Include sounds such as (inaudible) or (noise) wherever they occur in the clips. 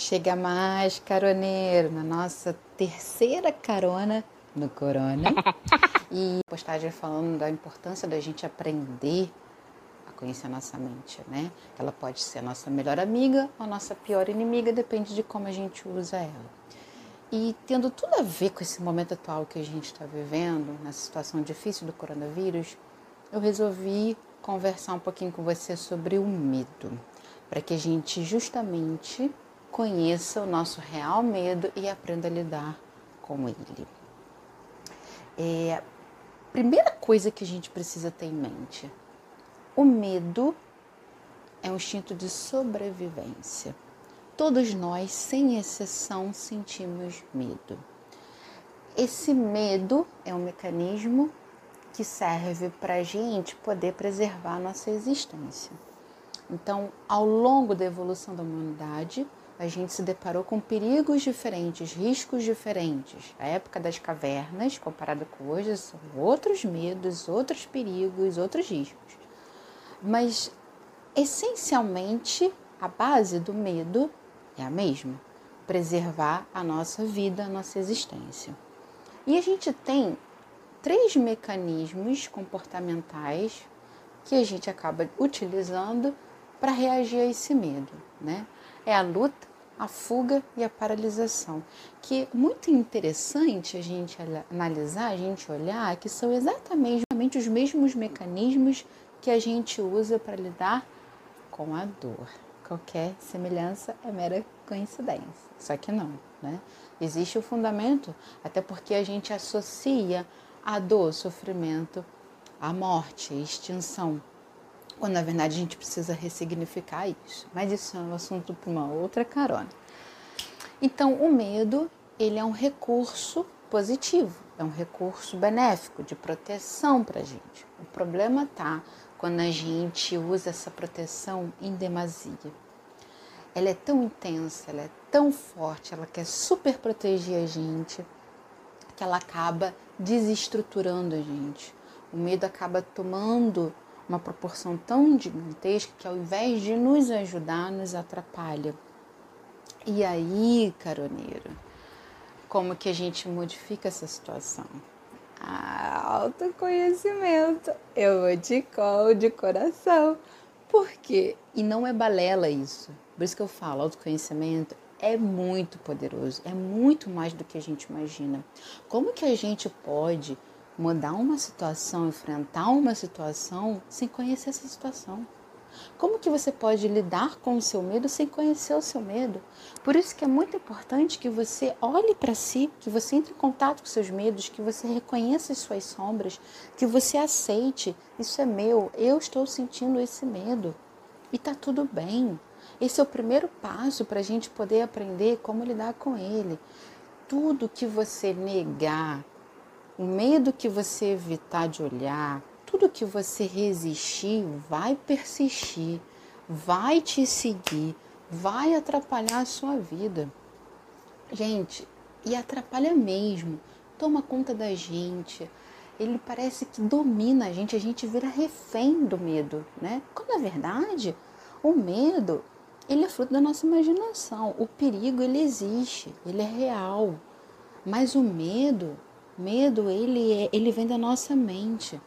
Chega mais, caroneiro, na nossa terceira carona no Corona. (laughs) e postagem falando da importância da gente aprender a conhecer a nossa mente, né? Ela pode ser a nossa melhor amiga ou a nossa pior inimiga, depende de como a gente usa ela. E tendo tudo a ver com esse momento atual que a gente está vivendo, nessa situação difícil do coronavírus, eu resolvi conversar um pouquinho com você sobre o medo, para que a gente justamente conheça o nosso real medo e aprenda a lidar com ele. É, primeira coisa que a gente precisa ter em mente: o medo é um instinto de sobrevivência. Todos nós, sem exceção, sentimos medo. Esse medo é um mecanismo que serve para a gente poder preservar nossa existência. Então, ao longo da evolução da humanidade, a gente se deparou com perigos diferentes, riscos diferentes. A época das cavernas, comparada com hoje, são outros medos, outros perigos, outros riscos. Mas, essencialmente, a base do medo é a mesma: preservar a nossa vida, a nossa existência. E a gente tem três mecanismos comportamentais que a gente acaba utilizando para reagir a esse medo, né? É a luta, a fuga e a paralisação, que é muito interessante a gente analisar, a gente olhar, que são exatamente os mesmos mecanismos que a gente usa para lidar com a dor. Qualquer semelhança é mera coincidência, só que não, né? Existe o fundamento, até porque a gente associa a dor, sofrimento, a morte, a extinção, quando na verdade a gente precisa ressignificar isso. Mas isso é um assunto para uma outra carona. Então, o medo, ele é um recurso positivo, é um recurso benéfico de proteção para a gente. O problema tá quando a gente usa essa proteção em demasia. Ela é tão intensa, ela é tão forte, ela quer super proteger a gente, que ela acaba desestruturando a gente. O medo acaba tomando uma proporção tão gigantesca que ao invés de nos ajudar, nos atrapalha. E aí, caroneiro, como que a gente modifica essa situação? Ah, autoconhecimento. Eu vou de call de coração. Por quê? E não é balela isso. Por isso que eu falo, autoconhecimento é muito poderoso, é muito mais do que a gente imagina. Como que a gente pode mudar uma situação, enfrentar uma situação sem conhecer essa situação. Como que você pode lidar com o seu medo sem conhecer o seu medo? Por isso que é muito importante que você olhe para si, que você entre em contato com seus medos, que você reconheça as suas sombras, que você aceite, isso é meu, eu estou sentindo esse medo. E tá tudo bem. Esse é o primeiro passo para a gente poder aprender como lidar com ele. Tudo que você negar, o medo que você evitar de olhar, tudo que você resistir vai persistir, vai te seguir, vai atrapalhar a sua vida. Gente, e atrapalha mesmo, toma conta da gente. Ele parece que domina a gente, a gente vira refém do medo, né? Quando na verdade, o medo, ele é fruto da nossa imaginação. O perigo, ele existe, ele é real. Mas o medo, Medo, ele, é, ele vem da nossa mente.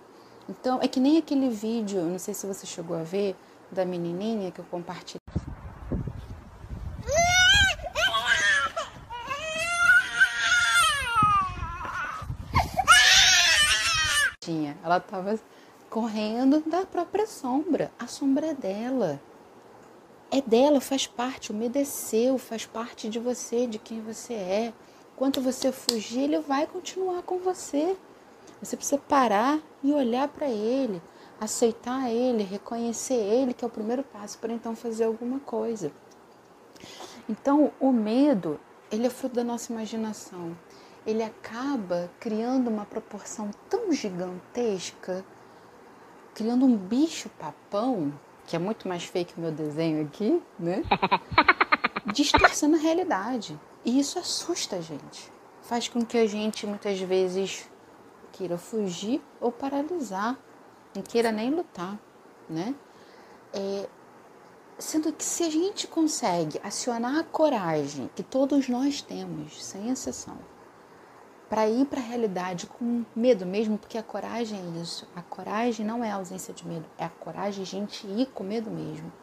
Então, é que nem aquele vídeo, não sei se você chegou a ver, da menininha que eu compartilhei. Ela estava correndo da própria sombra. A sombra é dela. É dela, faz parte. O medo é seu, faz parte de você, de quem você é. Enquanto você fugir, ele vai continuar com você. Você precisa parar e olhar para ele, aceitar ele, reconhecer ele, que é o primeiro passo para então fazer alguma coisa. Então, o medo, ele é fruto da nossa imaginação. Ele acaba criando uma proporção tão gigantesca, criando um bicho papão, que é muito mais feio que o meu desenho aqui, né? (laughs) Distorcendo a realidade. E isso assusta a gente. Faz com que a gente muitas vezes queira fugir ou paralisar, não queira nem lutar, né? É, Sendo que se a gente consegue acionar a coragem que todos nós temos, sem exceção, para ir para a realidade com medo mesmo, porque a coragem é isso. A coragem não é a ausência de medo, é a coragem a gente ir com medo mesmo.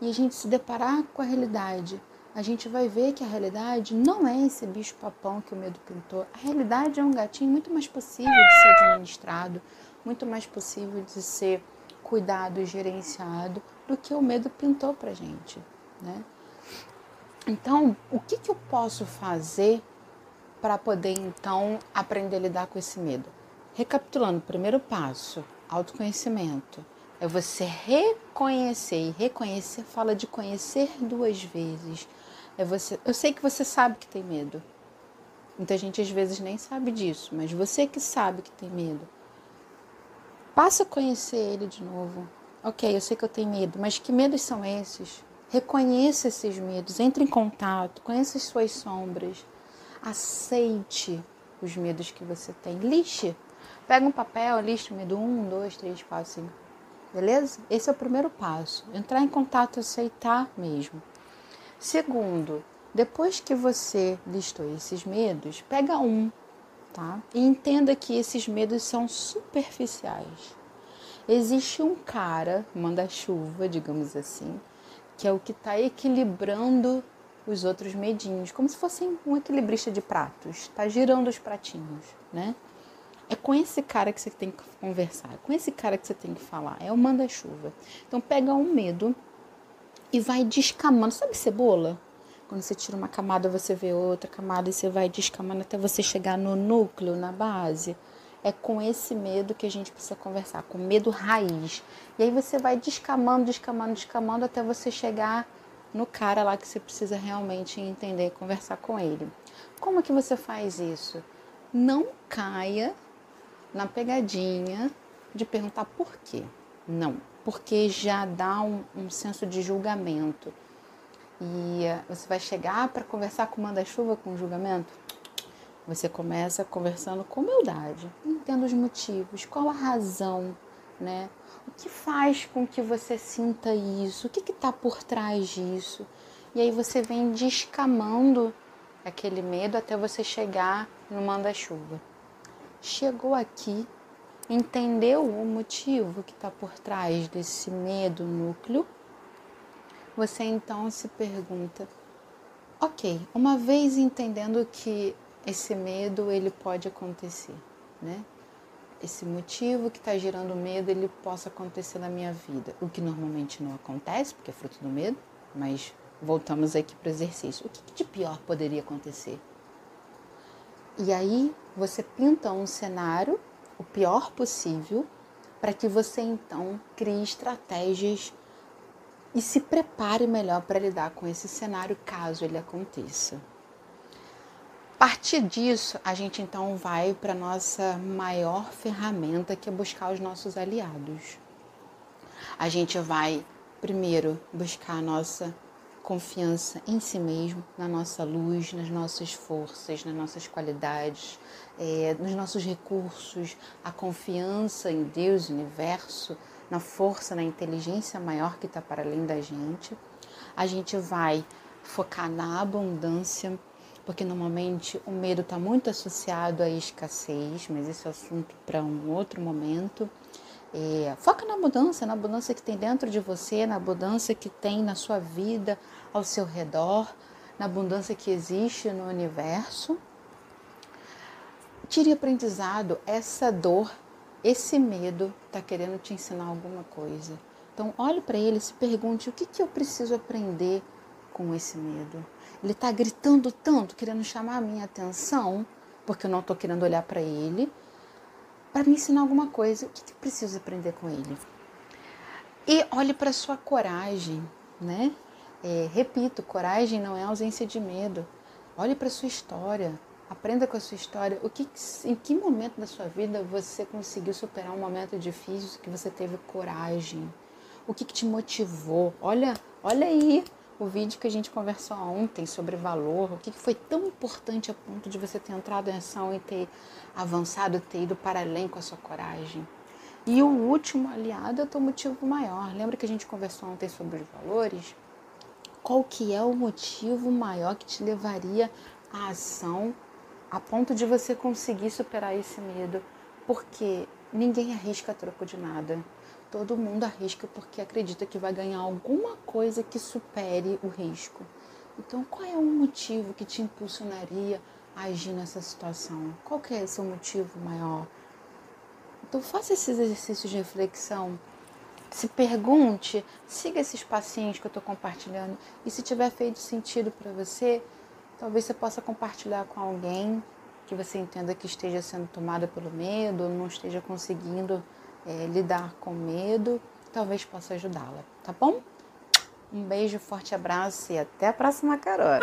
E a gente se deparar com a realidade, a gente vai ver que a realidade não é esse bicho papão que o medo pintou. A realidade é um gatinho muito mais possível de ser administrado, muito mais possível de ser cuidado e gerenciado do que o medo pintou para gente, né? Então, o que, que eu posso fazer para poder então aprender a lidar com esse medo? Recapitulando, primeiro passo, autoconhecimento. É você reconhecer. E reconhecer fala de conhecer duas vezes. É você, eu sei que você sabe que tem medo. Muita gente às vezes nem sabe disso, mas você que sabe que tem medo. Passa a conhecer ele de novo. Ok, eu sei que eu tenho medo, mas que medos são esses? Reconheça esses medos, entre em contato, conheça as suas sombras, aceite os medos que você tem. Lixe. Pega um papel, lixe o medo 1, 2, 3, 4, 5. Beleza? Esse é o primeiro passo. Entrar em contato, aceitar mesmo. Segundo, depois que você listou esses medos, pega um, tá? E entenda que esses medos são superficiais. Existe um cara, manda-chuva, digamos assim, que é o que está equilibrando os outros medinhos, como se fosse um equilibrista de pratos, está girando os pratinhos, né? É com esse cara que você tem que conversar, é com esse cara que você tem que falar, é o manda-chuva. Então pega um medo e vai descamando, sabe cebola? Quando você tira uma camada, você vê outra camada e você vai descamando até você chegar no núcleo, na base. É com esse medo que a gente precisa conversar, com medo raiz. E aí você vai descamando, descamando, descamando até você chegar no cara lá que você precisa realmente entender, conversar com ele. Como que você faz isso? Não caia na pegadinha de perguntar por quê. Não, porque já dá um, um senso de julgamento. E uh, você vai chegar para conversar com o manda-chuva com julgamento? Você começa conversando com humildade, entenda os motivos, qual a razão, né? O que faz com que você sinta isso? O que está por trás disso? E aí você vem descamando aquele medo até você chegar no manda-chuva. Chegou aqui, entendeu o motivo que está por trás desse medo núcleo? Você então se pergunta: ok, uma vez entendendo que esse medo ele pode acontecer, né? Esse motivo que está gerando medo ele possa acontecer na minha vida, o que normalmente não acontece porque é fruto do medo, mas voltamos aqui para o exercício. O que de pior poderia acontecer? E aí você pinta um cenário, o pior possível, para que você então crie estratégias e se prepare melhor para lidar com esse cenário caso ele aconteça. A partir disso, a gente então vai para nossa maior ferramenta, que é buscar os nossos aliados. A gente vai, primeiro, buscar a nossa confiança em si mesmo, na nossa luz, nas nossas forças, nas nossas qualidades, é, nos nossos recursos, a confiança em Deus, universo, na força, na inteligência maior que está para além da gente. A gente vai focar na abundância porque normalmente o medo está muito associado à escassez, mas esse é assunto para um outro momento. É, foca na abundância, na abundância que tem dentro de você, na abundância que tem na sua vida, ao seu redor, na abundância que existe no universo. Tire aprendizado, essa dor, esse medo está querendo te ensinar alguma coisa. Então, olhe para ele e se pergunte: o que, que eu preciso aprender com esse medo? Ele está gritando tanto, querendo chamar a minha atenção, porque eu não estou querendo olhar para ele, para me ensinar alguma coisa. O que, que preciso aprender com ele? E olhe para sua coragem, né? É, repito, coragem não é ausência de medo. Olhe para sua história, aprenda com a sua história. O que, em que momento da sua vida você conseguiu superar um momento difícil que você teve coragem? O que, que te motivou? Olha, olha aí o vídeo que a gente conversou ontem sobre valor, o que foi tão importante a ponto de você ter entrado em ação e ter avançado, ter ido para além com a sua coragem. E o último aliado é o teu motivo maior. Lembra que a gente conversou ontem sobre os valores? Qual que é o motivo maior que te levaria à ação a ponto de você conseguir superar esse medo? Porque ninguém arrisca troco de nada. Todo mundo arrisca porque acredita que vai ganhar alguma coisa que supere o risco. Então, qual é o motivo que te impulsionaria a agir nessa situação? Qual que é esse motivo maior? Então, faça esses exercícios de reflexão. Se pergunte, siga esses passinhos que eu estou compartilhando. E se tiver feito sentido para você, talvez você possa compartilhar com alguém que você entenda que esteja sendo tomada pelo medo, não esteja conseguindo é, lidar com medo, talvez possa ajudá-la, tá bom? Um beijo, forte abraço e até a próxima carona!